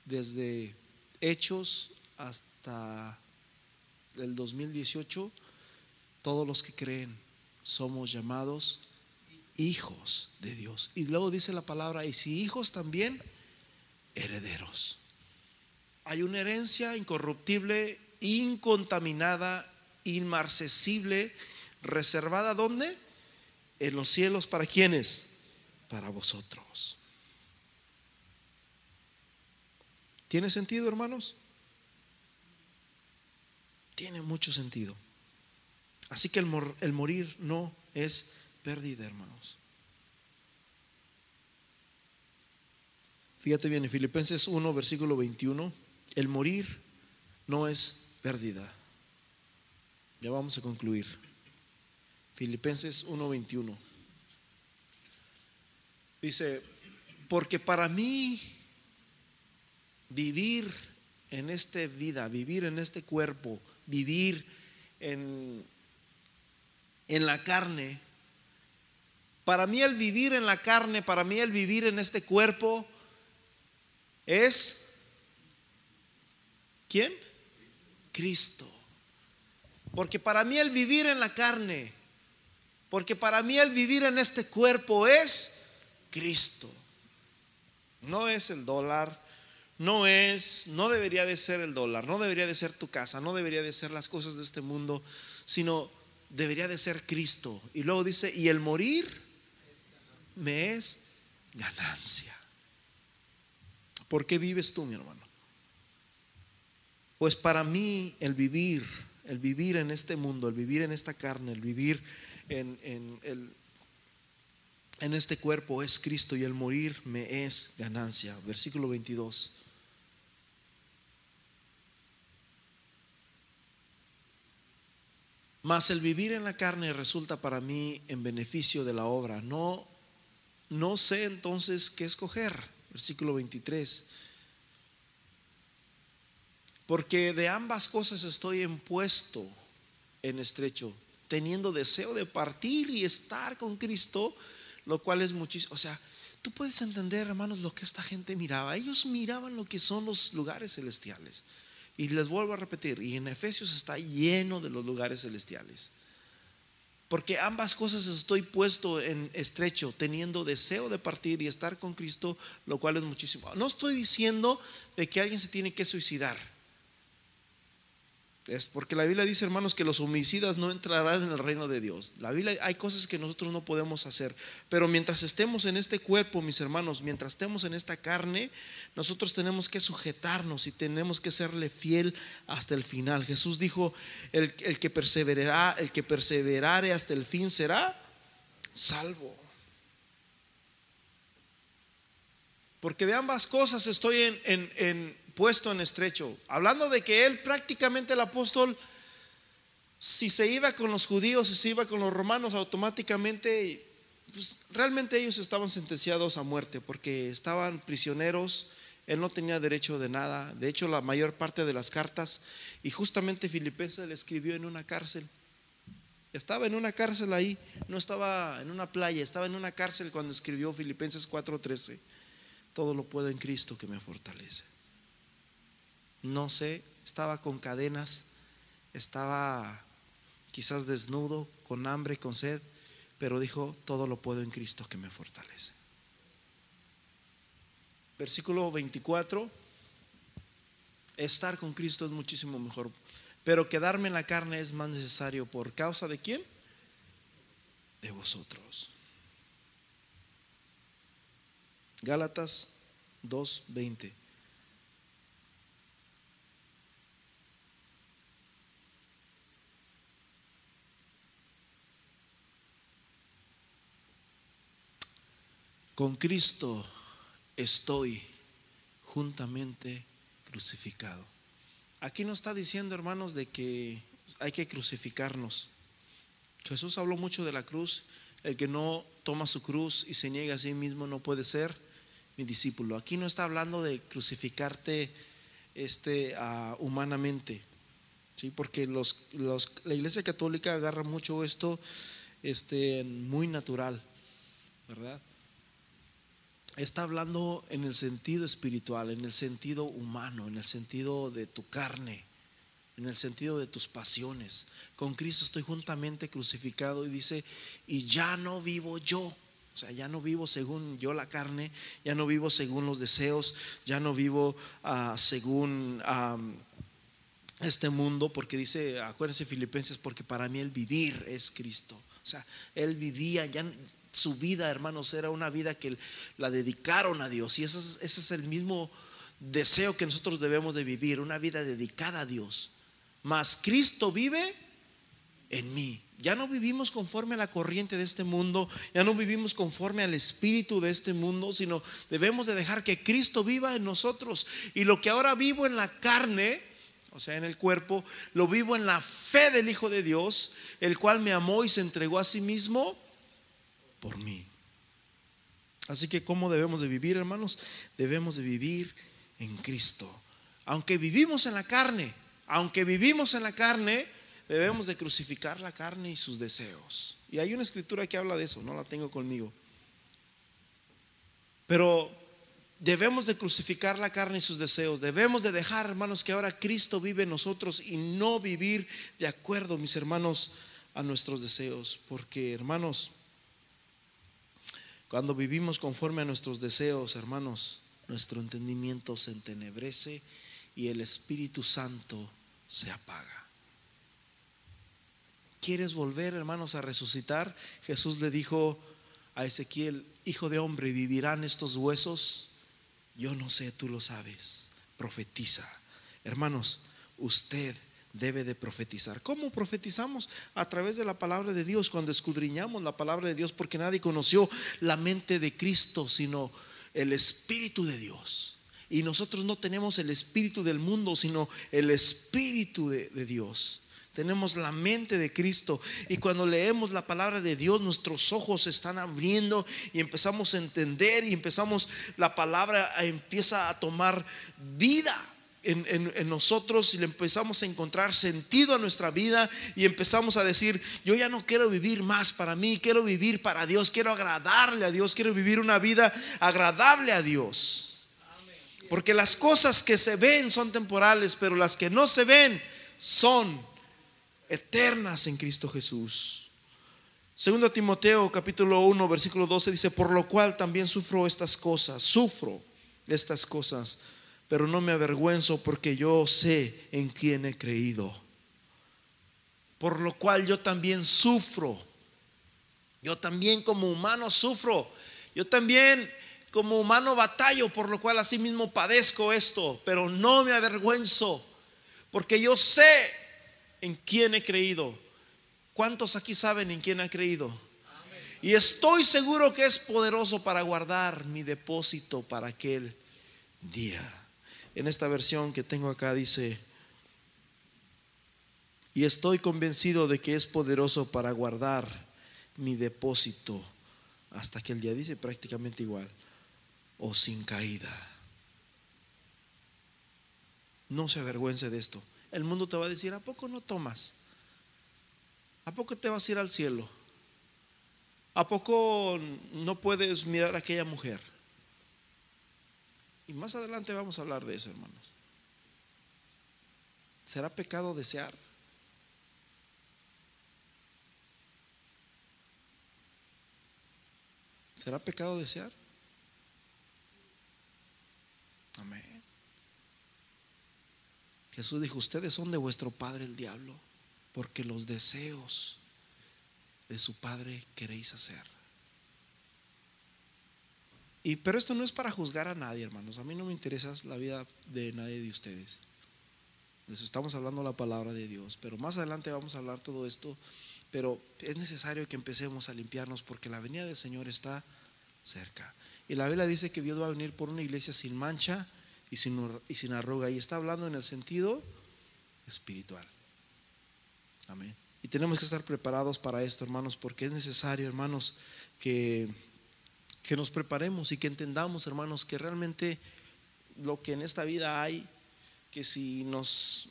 desde Hechos hasta el 2018, todos los que creen somos llamados hijos de Dios. Y luego dice la palabra, y si hijos también, herederos. Hay una herencia incorruptible, incontaminada, inmarcesible, reservada ¿dónde? En los cielos para quienes? Para vosotros. ¿Tiene sentido, hermanos? Tiene mucho sentido. Así que el, morir no es pérdida, hermanos. Fíjate bien, en Filipenses 1, versículo 21, el morir no es pérdida. Ya vamos a concluir. Filipenses 1:21. Dice, porque para mí vivir en esta vida, vivir en este cuerpo, vivir en, en la carne, para mí el vivir en la carne, para mí el vivir en este cuerpo es ¿quién? Cristo. Porque para mí el vivir en la carne, porque para mí el vivir en este cuerpo es Cristo. No es el dólar, no es, no debería de ser el dólar, no debería de ser tu casa, no debería de ser las cosas de este mundo, sino debería de ser Cristo. Y luego dice, y el morir me es ganancia. ¿Por qué vives tú, mi hermano? Pues para mí el vivir, el vivir en este mundo, el vivir en esta carne, el vivir en, en, el, en este cuerpo es Cristo y el morir me es ganancia. Versículo 22. Mas el vivir en la carne resulta para mí en beneficio de la obra. No, no sé entonces qué escoger. Versículo 23. Porque de ambas cosas estoy impuesto en estrecho, teniendo deseo de partir y estar con Cristo, lo cual es muchísimo. O sea, tú puedes entender, hermanos, lo que esta gente miraba. Ellos miraban lo que son los lugares celestiales. Y les vuelvo a repetir, y en Efesios está lleno de los lugares celestiales. Porque ambas cosas estoy puesto en estrecho, teniendo deseo de partir y estar con Cristo, lo cual es muchísimo. No estoy diciendo de que alguien se tiene que suicidar. Es porque la Biblia dice, hermanos, que los homicidas no entrarán en el reino de Dios. La Biblia hay cosas que nosotros no podemos hacer, pero mientras estemos en este cuerpo, mis hermanos, mientras estemos en esta carne, nosotros tenemos que sujetarnos y tenemos que serle fiel hasta el final. Jesús dijo, el, que perseverará, el que perseverare hasta el fin será salvo. Porque de ambas cosas estoy en puesto en estrecho. Hablando de que él prácticamente el apóstol, si se iba con los judíos, si se iba con los romanos, automáticamente, pues, realmente ellos estaban sentenciados a muerte porque estaban prisioneros. Él no tenía derecho de nada. De hecho, la mayor parte de las cartas, y justamente Filipenses le escribió en una cárcel. Estaba en una cárcel ahí, no estaba en una playa, estaba en una cárcel cuando escribió Filipenses 4:13. Todo lo puedo en Cristo que me fortalece no sé, estaba con cadenas, estaba quizás desnudo, con hambre, con sed, pero dijo, todo lo puedo en Cristo que me fortalece. Versículo 24, estar con Cristo es muchísimo mejor, pero quedarme en la carne es más necesario por causa de quién? De vosotros. Gálatas 2:20. Con Cristo estoy juntamente crucificado. Aquí no está diciendo, hermanos, de que hay que crucificarnos. Jesús habló mucho de la cruz. El que no toma su cruz y se niega a sí mismo no puede ser mi discípulo. Aquí no está hablando de crucificarte este, uh, humanamente, ¿sí? porque los, los, la Iglesia Católica agarra mucho esto este, muy natural, ¿verdad? Está hablando en el sentido espiritual, en el sentido humano, en el sentido de tu carne, en el sentido de tus pasiones. Con Cristo estoy juntamente crucificado y dice, y ya no vivo yo. O sea, ya no vivo según yo la carne, ya no vivo según los deseos, ya no vivo uh, según este mundo, porque dice, acuérdense Filipenses, porque para mí el vivir es Cristo. O sea, él vivía, ya, su vida, hermanos, era una vida que la dedicaron a Dios. Y ese es, el mismo deseo que nosotros debemos de vivir, una vida dedicada a Dios. Mas Cristo vive en mí. Ya no vivimos conforme a la corriente de este mundo, ya no vivimos conforme al espíritu de este mundo, sino debemos de dejar que Cristo viva en nosotros. Y lo que ahora vivo en la carne, o sea, en el cuerpo, lo vivo en la fe del Hijo de Dios, el cual me amó y se entregó a sí mismo por mí. Así que, ¿cómo debemos de vivir, hermanos? Debemos de vivir en Cristo. Aunque vivimos en la carne, aunque vivimos en la carne, debemos de crucificar la carne y sus deseos. Y hay una escritura que habla de eso, no la tengo conmigo. Pero debemos de crucificar la carne y sus deseos. Debemos de dejar, hermanos, que ahora Cristo vive en nosotros y no vivir de acuerdo, mis hermanos, a nuestros deseos. Porque, hermanos, cuando vivimos conforme a nuestros deseos, hermanos, nuestro entendimiento se entenebrece y el Espíritu Santo se apaga. ¿Quieres volver, hermanos, a resucitar? Jesús le dijo a Ezequiel, Hijo de hombre, ¿vivirán estos huesos? Yo no sé, tú lo sabes. Profetiza. Hermanos, usted debe de profetizar. ¿Cómo profetizamos? A través de la palabra de Dios, cuando escudriñamos la palabra de Dios, porque nadie conoció la mente de Cristo, sino el Espíritu de Dios. Y nosotros no tenemos el Espíritu del mundo, sino el Espíritu de, de Dios. Tenemos la mente de Cristo. Y cuando leemos la palabra de Dios, nuestros ojos se están abriendo y empezamos a entender y empezamos, la palabra empieza a tomar vida en, nosotros y le empezamos a encontrar sentido a nuestra vida y empezamos a decir, yo ya no quiero vivir más para mí, quiero vivir para Dios, quiero agradarle a Dios, quiero vivir una vida agradable a Dios. Porque las cosas que se ven son temporales, pero las que no se ven son eternas en Cristo Jesús. Segundo Timoteo capítulo 1 versículo 12 dice, por lo cual también sufro estas cosas, sufro estas cosas pero no me avergüenzo porque yo sé en quién he creído. Por lo cual yo también sufro. Yo también como humano sufro. Yo también como humano batallo, por lo cual así mismo padezco esto, pero no me avergüenzo, porque yo sé en quién he creído. ¿Cuántos aquí saben en quién ha creído? Y estoy seguro que es poderoso para guardar mi depósito para aquel día en esta versión que tengo acá dice, y estoy convencido de que es poderoso para guardar mi depósito hasta que el día dice prácticamente igual, o sin caída. No se avergüence de esto. El mundo te va a decir, ¿a poco no tomas? ¿A poco te vas a ir al cielo? ¿A poco no puedes mirar a aquella mujer? Y más adelante vamos a hablar de eso, hermanos. ¿Será pecado desear? ¿Será pecado desear? Amén. Jesús dijo, ustedes son de vuestro padre el diablo, porque los deseos de su padre queréis hacer pero esto no es para juzgar a nadie, hermanos. A mí no me interesa la vida de nadie de ustedes. Estamos hablando la palabra de Dios, pero más adelante vamos a hablar todo esto. Pero es necesario que empecemos a limpiarnos porque la venida del Señor está cerca. Y la Biblia dice que Dios va a venir por una iglesia sin mancha y sin, y sin arruga. Y está hablando en el sentido espiritual. Amén. Y tenemos que estar preparados para esto, hermanos, porque es necesario, hermanos, que que nos preparemos y que entendamos, hermanos, que realmente lo que en esta vida hay, que si nos,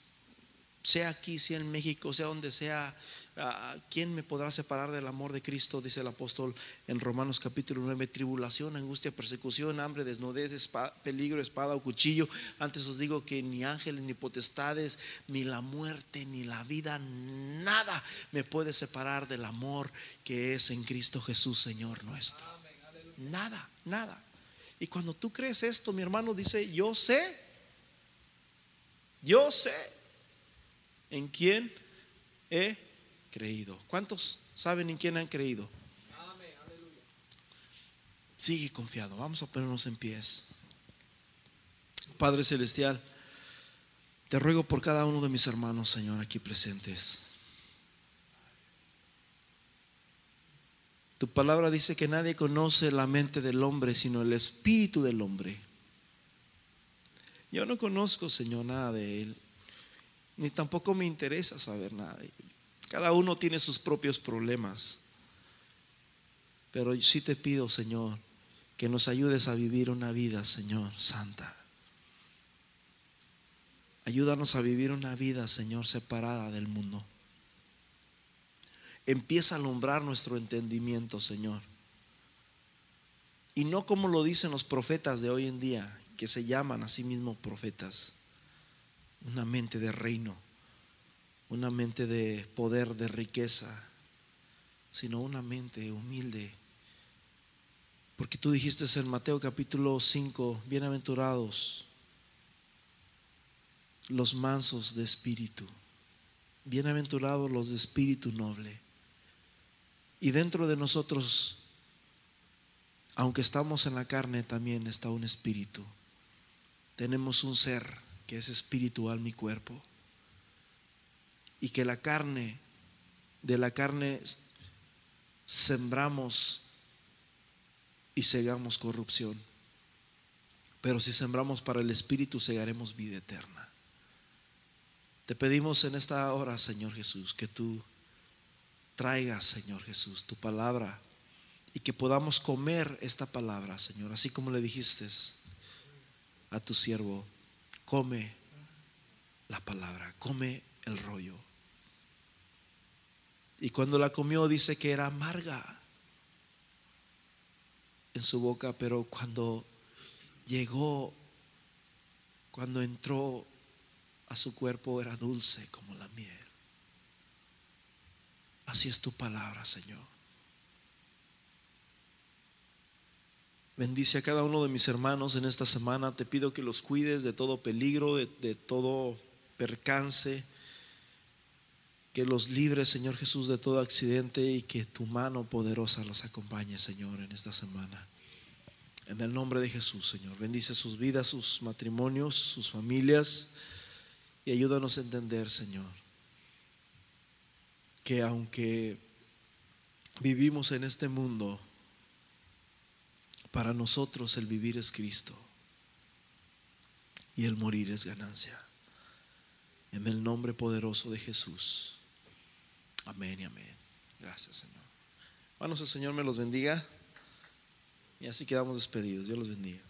sea aquí, sea en México, sea donde sea, ah, ¿quién me podrá separar del amor de Cristo? Dice el apóstol en Romanos capítulo 9, tribulación, angustia, persecución, hambre, desnudez, peligro, espada o cuchillo. Antes os digo que ni ángeles, ni potestades, ni la muerte, ni la vida, nada me puede separar del amor que es en Cristo Jesús, Señor nuestro. Nada, nada. Y cuando tú crees esto, mi hermano dice, yo sé, yo sé en quién he creído. ¿Cuántos saben en quién han creído? Sigue confiado. Vamos a ponernos en pies. Padre Celestial, te ruego por cada uno de mis hermanos, Señor, aquí presentes. Tu palabra dice que nadie conoce la mente del hombre, sino el espíritu del hombre. Yo no conozco, Señor, nada de él. ni tampoco me interesa saber nada. Cada uno tiene sus propios problemas. Pero sí te pido, Señor, que nos ayudes a vivir una vida, Señor, santa. Ayúdanos a vivir una vida, Señor, separada del mundo. Empieza a alumbrar nuestro entendimiento, Señor. Y no como lo dicen los profetas de hoy en día, que se llaman a sí mismos profetas. Una mente de reino, una mente de poder, de riqueza, sino una mente humilde porque tú dijiste en Mateo capítulo 5, bienaventurados los mansos de espíritu, bienaventurados los de espíritu noble. Y dentro de nosotros, aunque estamos en la carne, también está un espíritu. Tenemos un ser que es espiritual, mi cuerpo. Y que la carne, de la carne sembramos y segamos corrupción. Pero si sembramos para el Espíritu, segaremos vida eterna. Te pedimos en esta hora, Señor Jesús, que tú traigas, Señor Jesús, tu palabra y que podamos comer esta palabra, Señor, así como le dijiste a tu siervo, come la palabra, come el rollo. Y cuando la comió dice que era amarga en su boca, pero cuando llegó, cuando entró a su cuerpo era dulce como la miel. Así es tu palabra, Señor. Bendice a cada uno de mis hermanos en esta semana. Te pido que los cuides de todo peligro, de, de todo percance que los libres, Señor Jesús, de todo accidente y que tu mano poderosa los acompañe, Señor, en esta semana. En el nombre de Jesús, Señor. Bendice sus vidas, sus matrimonios, sus familias y ayúdanos a entender, Señor, que aunque vivimos en este mundo, para nosotros el vivir es Cristo y el morir es ganancia. En el nombre poderoso de Jesús. Amén y amén. Gracias, Señor. Hermanos, el Señor me los bendiga. Y así quedamos despedidos. Dios los bendiga.